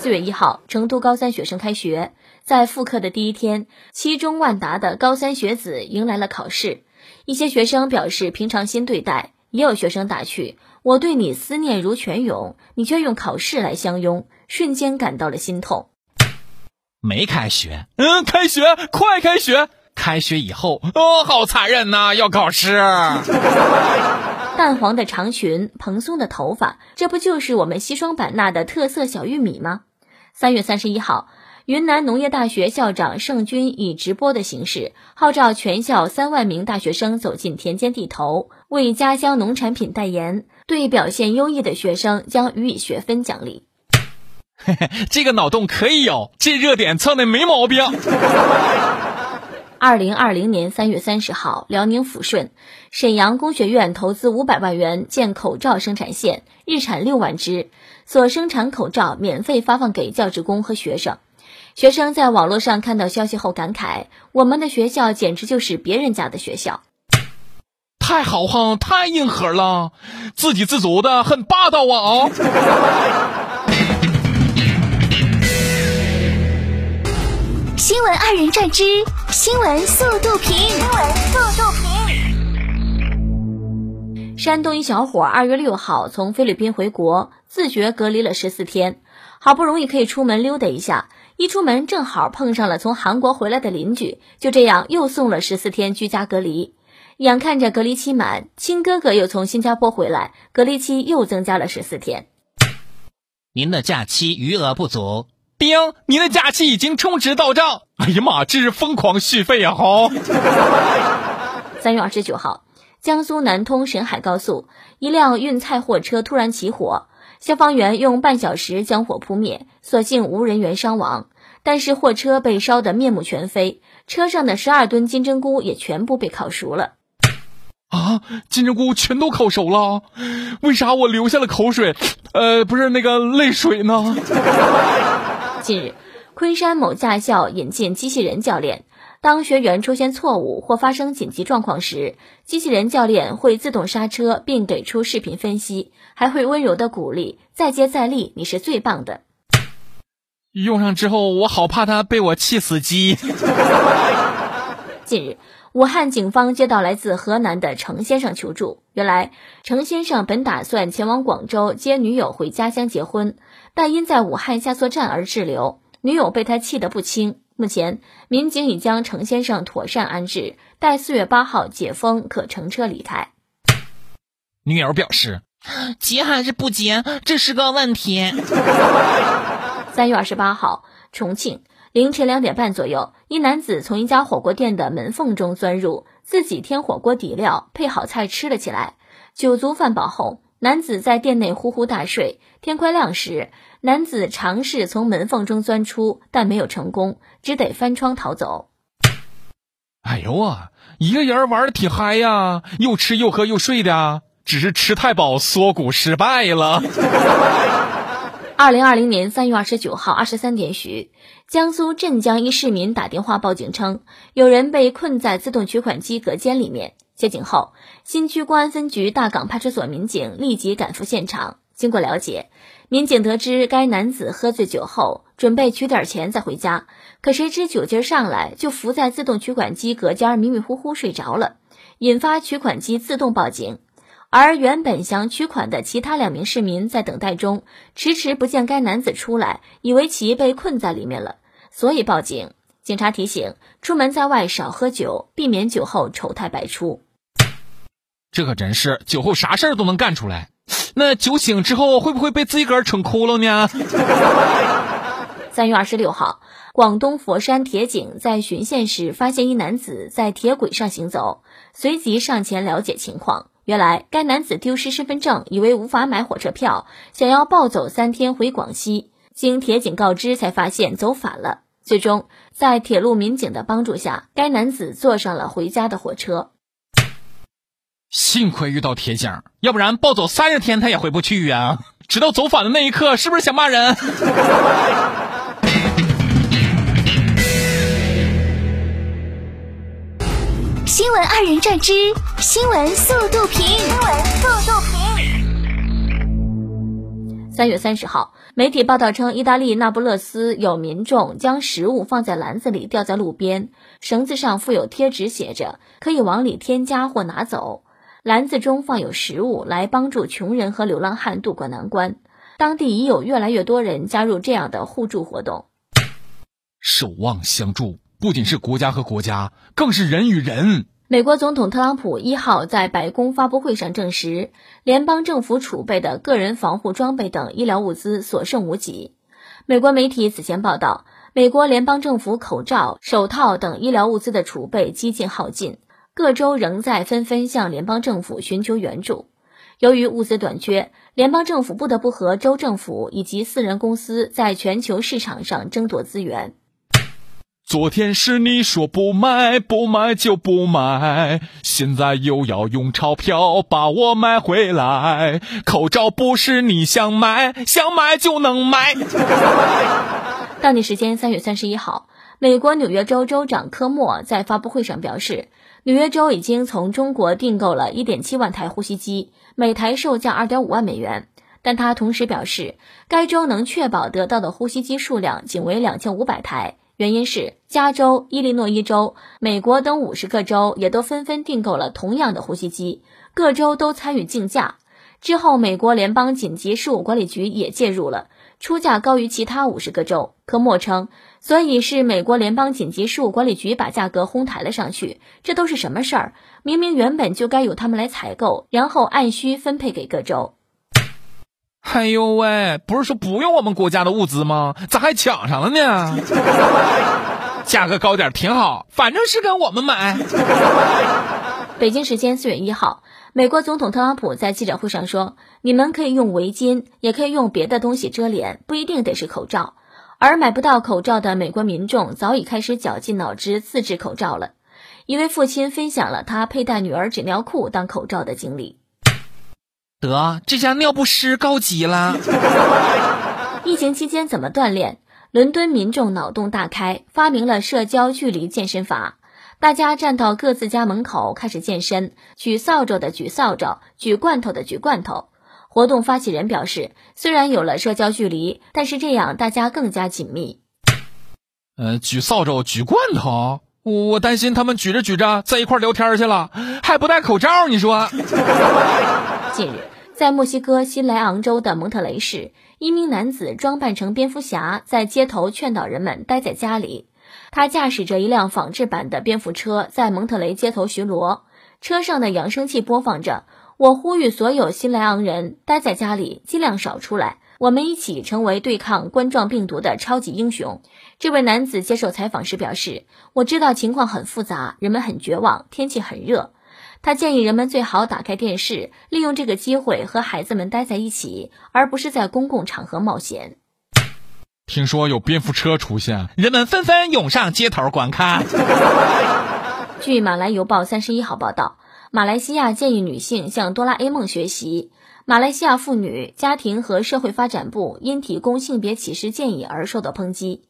四月一号，成都高三学生开学，在复课的第一天，七中万达的高三学子迎来了考试。一些学生表示平常心对待，也有学生打趣：“我对你思念如泉涌，你却用考试来相拥。”瞬间感到了心痛。没开学，嗯，开学，快开学！开学以后，哦，好残忍呐，要考试。淡黄的长裙，蓬松的头发，这不就是我们西双版纳的特色小玉米吗？三月三十一号，云南农业大学校长盛军以直播的形式号召全校三万名大学生走进田间地头，为家乡农产品代言。对表现优异的学生将予以学分奖励。这个脑洞可以有，这热点蹭的没毛病。二零二零年三月三十号，辽宁抚顺沈阳工学院投资五百万元建口罩生产线，日产六万只，所生产口罩免费发放给教职工和学生。学生在网络上看到消息后感慨：“我们的学校简直就是别人家的学校，太豪横，太硬核了，自给自足的很霸道啊！”新闻二人转之新闻速度评。新闻速度评。山东一小伙二月六号从菲律宾回国，自觉隔离了十四天，好不容易可以出门溜达一下，一出门正好碰上了从韩国回来的邻居，就这样又送了十四天居家隔离。眼看着隔离期满，亲哥哥又从新加坡回来，隔离期又增加了十四天。您的假期余额不足。丁，您的假期已经充值到账。哎呀妈，这是疯狂续费啊！哈。三月二十九号，江苏南通沈海高速，一辆运菜货车突然起火，消防员用半小时将火扑灭，所幸无人员伤亡。但是货车被烧得面目全非，车上的十二吨金针菇也全部被烤熟了。啊，金针菇全都烤熟了，为啥我流下了口水？呃，不是那个泪水呢？近日，昆山某驾校引进机器人教练。当学员出现错误或发生紧急状况时，机器人教练会自动刹车，并给出视频分析，还会温柔的鼓励：“再接再厉，你是最棒的。”用上之后，我好怕他被我气死机。近日，武汉警方接到来自河南的程先生求助。原来，程先生本打算前往广州接女友回家乡结婚。但因在武汉下错站而滞留，女友被他气得不轻。目前，民警已将程先生妥善安置，待四月八号解封可乘车离开。女友表示：“结还是不结，这是个问题。”三月二十八号，重庆凌晨两点半左右，一男子从一家火锅店的门缝中钻入，自己添火锅底料，配好菜吃了起来。酒足饭饱后。男子在店内呼呼大睡，天快亮时，男子尝试从门缝中钻出，但没有成功，只得翻窗逃走。哎呦啊，一个人玩的挺嗨呀，又吃又喝又睡的，只是吃太饱缩骨失败了。二零二零年三月二十九号二十三点许，江苏镇江一市民打电话报警称，有人被困在自动取款机隔间里面。接警后，新区公安分局大港派出所民警立即赶赴现场。经过了解，民警得知该男子喝醉酒后准备取点钱再回家，可谁知酒劲上来就伏在自动取款机隔间迷迷糊糊睡着了，引发取款机自动报警。而原本想取款的其他两名市民在等待中迟迟不见该男子出来，以为其被困在里面了，所以报警。警察提醒：出门在外少喝酒，避免酒后丑态百出。这可真是酒后啥事儿都能干出来，那酒醒之后会不会被自己个儿整窟窿呢？三月二十六号，广东佛山铁警在巡线时发现一男子在铁轨上行走，随即上前了解情况。原来该男子丢失身份证，以为无法买火车票，想要暴走三天回广西。经铁警告知，才发现走反了。最终在铁路民警的帮助下，该男子坐上了回家的火车。幸亏遇到铁警，要不然暴走三十天他也回不去呀！直到走反的那一刻，是不是想骂人？新闻二人转之新闻速度评。新闻速度评。三月三十号。媒体报道称，意大利那不勒斯有民众将食物放在篮子里吊在路边，绳子上附有贴纸，写着可以往里添加或拿走。篮子中放有食物，来帮助穷人和流浪汉渡过难关。当地已有越来越多人加入这样的互助活动。守望相助，不仅是国家和国家，更是人与人。美国总统特朗普一号在白宫发布会上证实，联邦政府储备的个人防护装备等医疗物资所剩无几。美国媒体此前报道，美国联邦政府口罩、手套等医疗物资的储备几近耗尽，各州仍在纷纷向联邦政府寻求援助。由于物资短缺，联邦政府不得不和州政府以及私人公司在全球市场上争夺资源。昨天是你说不买，不买就不买，现在又要用钞票把我买回来。口罩不是你想买，想买就能买。当地时间三月三十一号，美国纽约州州长科莫在发布会上表示，纽约州已经从中国订购了一点七万台呼吸机，每台售价二点五万美元。但他同时表示，该州能确保得到的呼吸机数量仅为两千五百台。原因是加州、伊利诺伊州、美国等五十个州也都纷纷订购了同样的呼吸机，各州都参与竞价。之后，美国联邦紧急事务管理局也介入了，出价高于其他五十个州。科莫称，所以是美国联邦紧急事务管理局把价格哄抬了上去。这都是什么事儿？明明原本就该由他们来采购，然后按需分配给各州。哎呦喂，不是说不用我们国家的物资吗？咋还抢上了呢？价格高点挺好，反正是跟我们买。北京时间四月一号，美国总统特朗普在记者会上说：“你们可以用围巾，也可以用别的东西遮脸，不一定得是口罩。”而买不到口罩的美国民众早已开始绞尽脑汁自制口罩了。一位父亲分享了他佩戴女儿纸尿裤当口罩的经历。得，这家尿不湿高级了。疫情期间怎么锻炼？伦敦民众脑洞大开，发明了社交距离健身法。大家站到各自家门口开始健身，举扫帚的举扫帚，举罐头的举罐头。活动发起人表示，虽然有了社交距离，但是这样大家更加紧密。呃，举扫帚举罐头，我担心他们举着举着在一块聊天去了，还不戴口罩，你说？近日。在墨西哥新莱昂州的蒙特雷市，一名男子装扮成蝙蝠侠，在街头劝导人们待在家里。他驾驶着一辆仿制版的蝙蝠车，在蒙特雷街头巡逻。车上的扬声器播放着：“我呼吁所有新莱昂人待在家里，尽量少出来。我们一起成为对抗冠状病毒的超级英雄。”这位男子接受采访时表示：“我知道情况很复杂，人们很绝望，天气很热。”他建议人们最好打开电视，利用这个机会和孩子们待在一起，而不是在公共场合冒险。听说有蝙蝠车出现，人们纷纷涌上街头观看。据马来邮报三十一号报道，马来西亚建议女性向哆啦 A 梦学习。马来西亚妇女家庭和社会发展部因提供性别歧视建议而受到抨击。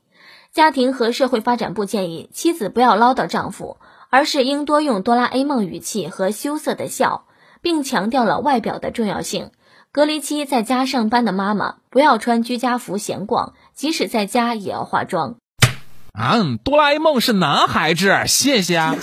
家庭和社会发展部建议妻子不要唠叨丈夫。而是应多用哆啦 A 梦语气和羞涩的笑，并强调了外表的重要性。隔离期在家上班的妈妈不要穿居家服闲逛，即使在家也要化妆。嗯，哆啦 A 梦是男孩子，谢谢啊。